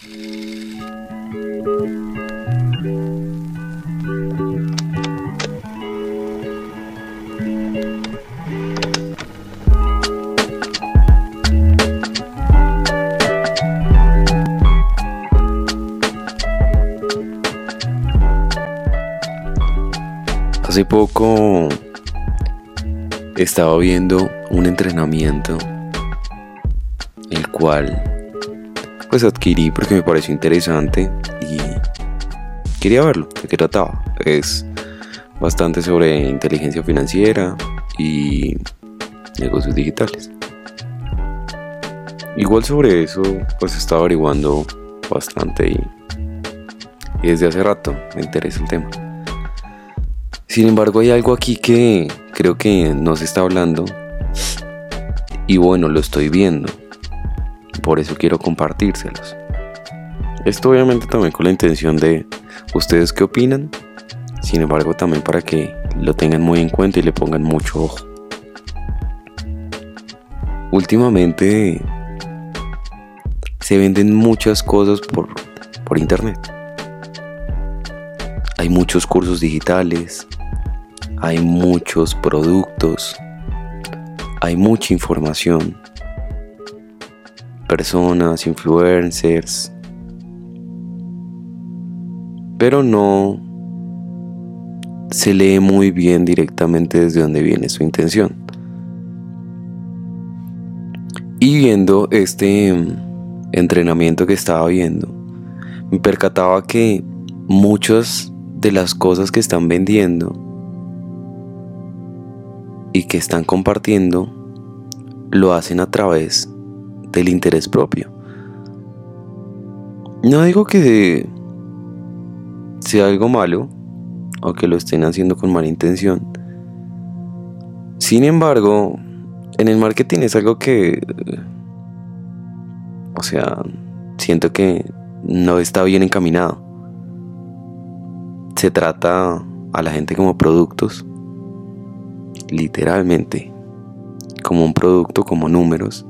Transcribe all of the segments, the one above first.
Hace poco estaba viendo un entrenamiento el cual pues adquirí porque me pareció interesante y quería verlo, de qué trataba. Es bastante sobre inteligencia financiera y negocios digitales. Igual sobre eso pues estaba averiguando bastante y, y desde hace rato me interesa el tema. Sin embargo, hay algo aquí que creo que no se está hablando. Y bueno, lo estoy viendo. Por eso quiero compartírselos. Esto obviamente también con la intención de ustedes qué opinan. Sin embargo, también para que lo tengan muy en cuenta y le pongan mucho ojo. Últimamente se venden muchas cosas por, por internet. Hay muchos cursos digitales, hay muchos productos, hay mucha información, personas, influencers, pero no se lee muy bien directamente desde dónde viene su intención. Y viendo este entrenamiento que estaba viendo, me percataba que muchas de las cosas que están vendiendo y que están compartiendo lo hacen a través del interés propio. No digo que sea algo malo o que lo estén haciendo con mala intención. Sin embargo, en el marketing es algo que, o sea, siento que no está bien encaminado. Se trata a la gente como productos literalmente como un producto, como números.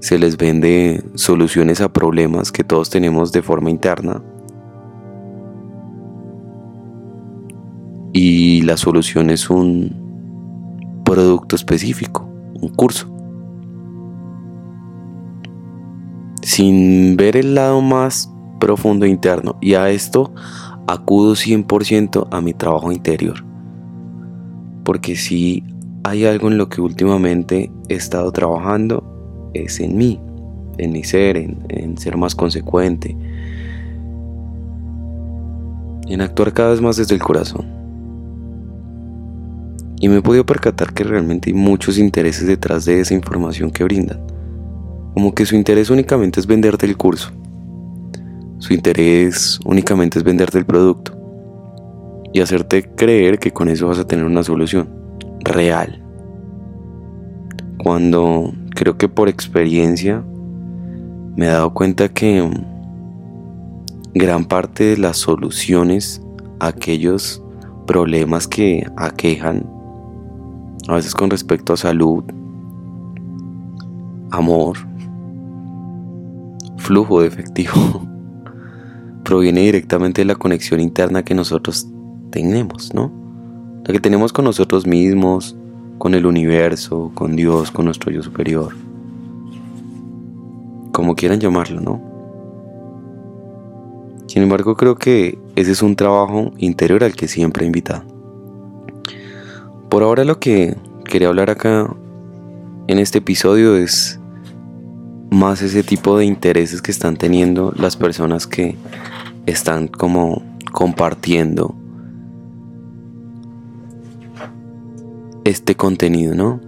Se les vende soluciones a problemas que todos tenemos de forma interna. Y la solución es un producto específico, un curso. Sin ver el lado más profundo interno. Y a esto acudo 100% a mi trabajo interior porque si hay algo en lo que últimamente he estado trabajando, es en mí, en mi ser, en, ser más consecuente, en actuar cada vez más desde el corazón. Y me he podido percatar que realmente hay muchos intereses detrás de esa información que brindan. Como que su interés únicamente es venderte el curso. Su interés únicamente es venderte el producto y hacerte creer que con eso vas a tener una solución real. Cuando creo que por experiencia me he dado cuenta que gran parte de las soluciones a aquellos problemas que aquejan, a veces con respecto a salud, amor, flujo de efectivo, proviene directamente de la conexión interna que nosotros tenemos, ¿no? La que tenemos con nosotros mismos, con el universo, con Dios, con nuestro yo superior. Como quieran llamarlo, ¿no? Sin embargo, creo que ese es un trabajo interior al que siempre he invitado. Por ahora lo que quería hablar acá en este episodio es más ese tipo de intereses que están teniendo las personas que están como compartiendo este contenido, ¿no?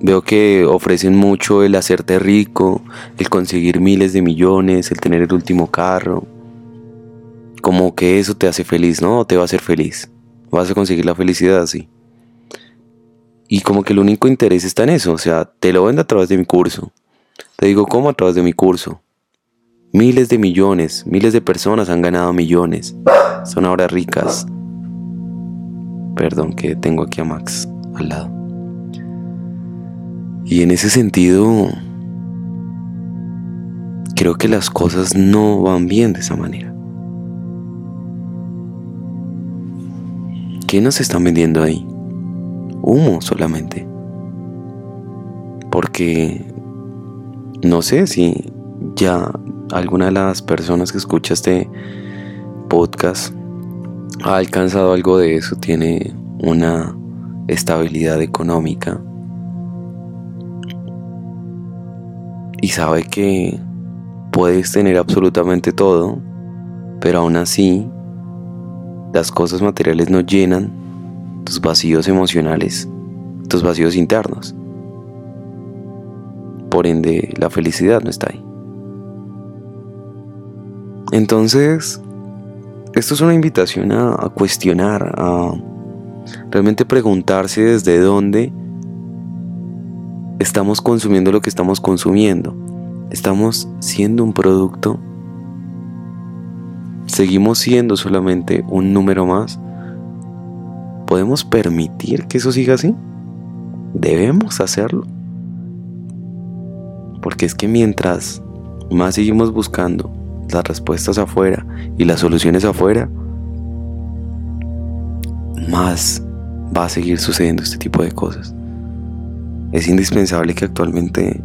Veo que ofrecen mucho el hacerte rico, el conseguir miles de millones, el tener el último carro. Como que eso te hace feliz, ¿no? Te va a hacer feliz. Vas a conseguir la felicidad así. Y como que el único interés está en eso. O sea, te lo vendo a través de mi curso. Te digo, ¿cómo a través de mi curso? Miles de millones, miles de personas han ganado millones. Son ahora ricas. Perdón que tengo aquí a Max al lado. Y en ese sentido, creo que las cosas no van bien de esa manera. ¿Qué nos están vendiendo ahí? Humo solamente. Porque no sé si ya alguna de las personas que escucha este podcast ha alcanzado algo de eso, tiene una estabilidad económica y sabe que puedes tener absolutamente todo, pero aún así las cosas materiales no llenan tus vacíos emocionales, tus vacíos internos. Por ende, la felicidad no está ahí. Entonces, esto es una invitación a, cuestionar, a realmente preguntarse desde dónde estamos consumiendo lo que estamos consumiendo. Estamos siendo un producto. Seguimos siendo solamente un número más. ¿Podemos permitir que eso siga así? Debemos hacerlo. Porque es que mientras más seguimos buscando las respuestas afuera y las soluciones afuera, más va a seguir sucediendo este tipo de cosas. Es indispensable que actualmente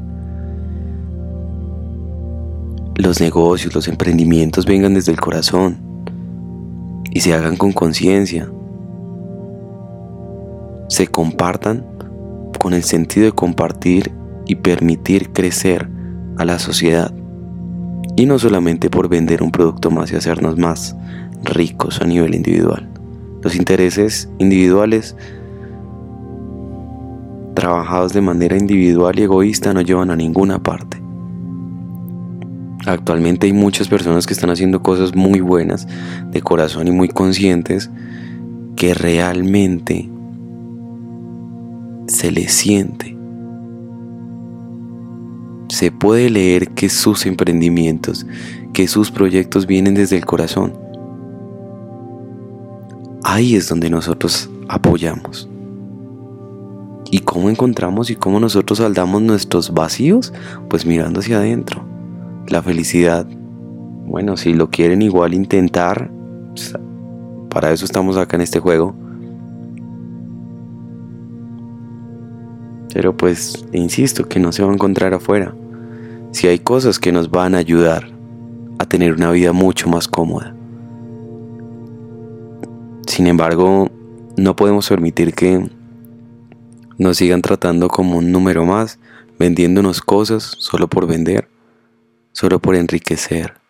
los negocios, los emprendimientos vengan desde el corazón y se hagan con conciencia. Se compartan con el sentido de compartir y permitir crecer a la sociedad. Y no solamente por vender un producto más y hacernos más ricos a nivel individual. Los intereses individuales trabajados de manera individual y egoísta no llevan a ninguna parte. Actualmente hay muchas personas que están haciendo cosas muy buenas de corazón y muy conscientes que realmente se les siente. Se puede leer que sus emprendimientos, que sus proyectos vienen desde el corazón ahí es donde nosotros apoyamos. ¿Y cómo encontramos y cómo nosotros saldamos nuestros vacíos? Pues mirando hacia adentro. La felicidad, bueno, si lo quieren igual intentar, pues, para eso estamos acá en este juego. Pero pues, insisto, que no se va a encontrar afuera. Si hay cosas que nos van a ayudar a tener una vida mucho más cómoda. Sin embargo, no podemos permitir que nos sigan tratando como un número más, vendiéndonos cosas solo por vender, solo por enriquecer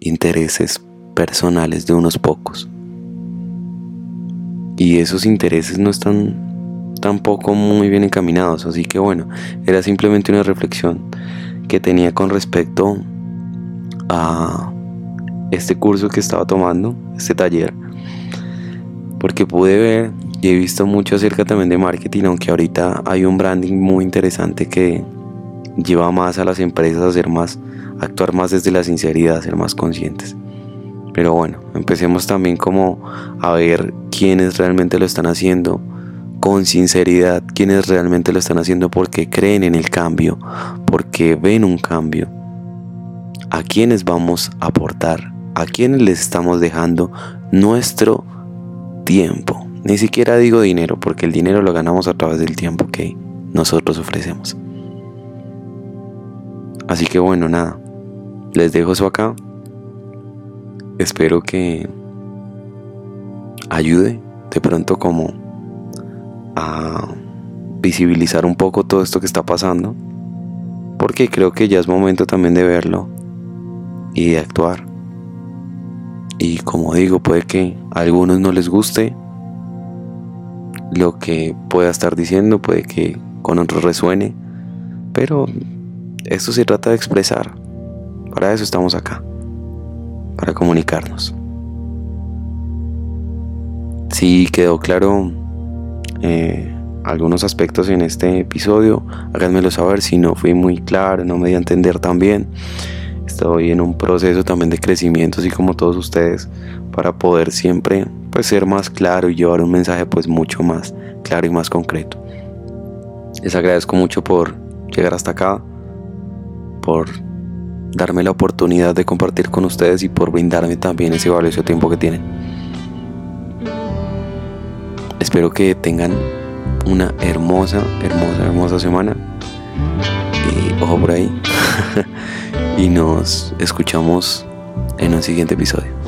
intereses personales de unos pocos. Y esos intereses no están tampoco muy bien encaminados, así que bueno, era simplemente una reflexión que tenía con respecto a este curso que estaba tomando, este taller, porque pude ver y he visto mucho acerca también de marketing, aunque ahorita hay un branding muy interesante que lleva más a las empresas a más, actuar más desde la sinceridad, a ser más conscientes. Pero bueno, empecemos también como a ver quiénes realmente lo están haciendo con sinceridad, quiénes realmente lo están haciendo porque creen en el cambio, porque ven un cambio, a quiénes vamos a aportar a quienes les estamos dejando nuestro tiempo. Ni siquiera digo dinero, porque el dinero lo ganamos a través del tiempo que nosotros ofrecemos. Así que bueno, nada, les dejo eso acá. Espero que ayude de pronto como a visibilizar un poco todo esto que está pasando, porque creo que ya es momento también de verlo y de actuar. Y como digo, puede que a algunos no les guste lo que pueda estar diciendo, puede que con otros resuene, pero esto se trata de expresar. Para eso estamos acá, para comunicarnos. Si quedó claro eh, algunos aspectos en este episodio, háganmelo saber si no fui muy claro, no me di a entender tan bien. Estoy en un proceso también de crecimiento, así como todos ustedes, para poder siempre pues, ser más claro y llevar un mensaje pues mucho más claro y más concreto. Les agradezco mucho por llegar hasta acá. por darme la oportunidad de compartir con ustedes y por brindarme también ese valioso tiempo que tienen. Espero que tengan una hermosa, hermosa, hermosa semana. Y ojo por ahí. y nos escuchamos en un siguiente episodio.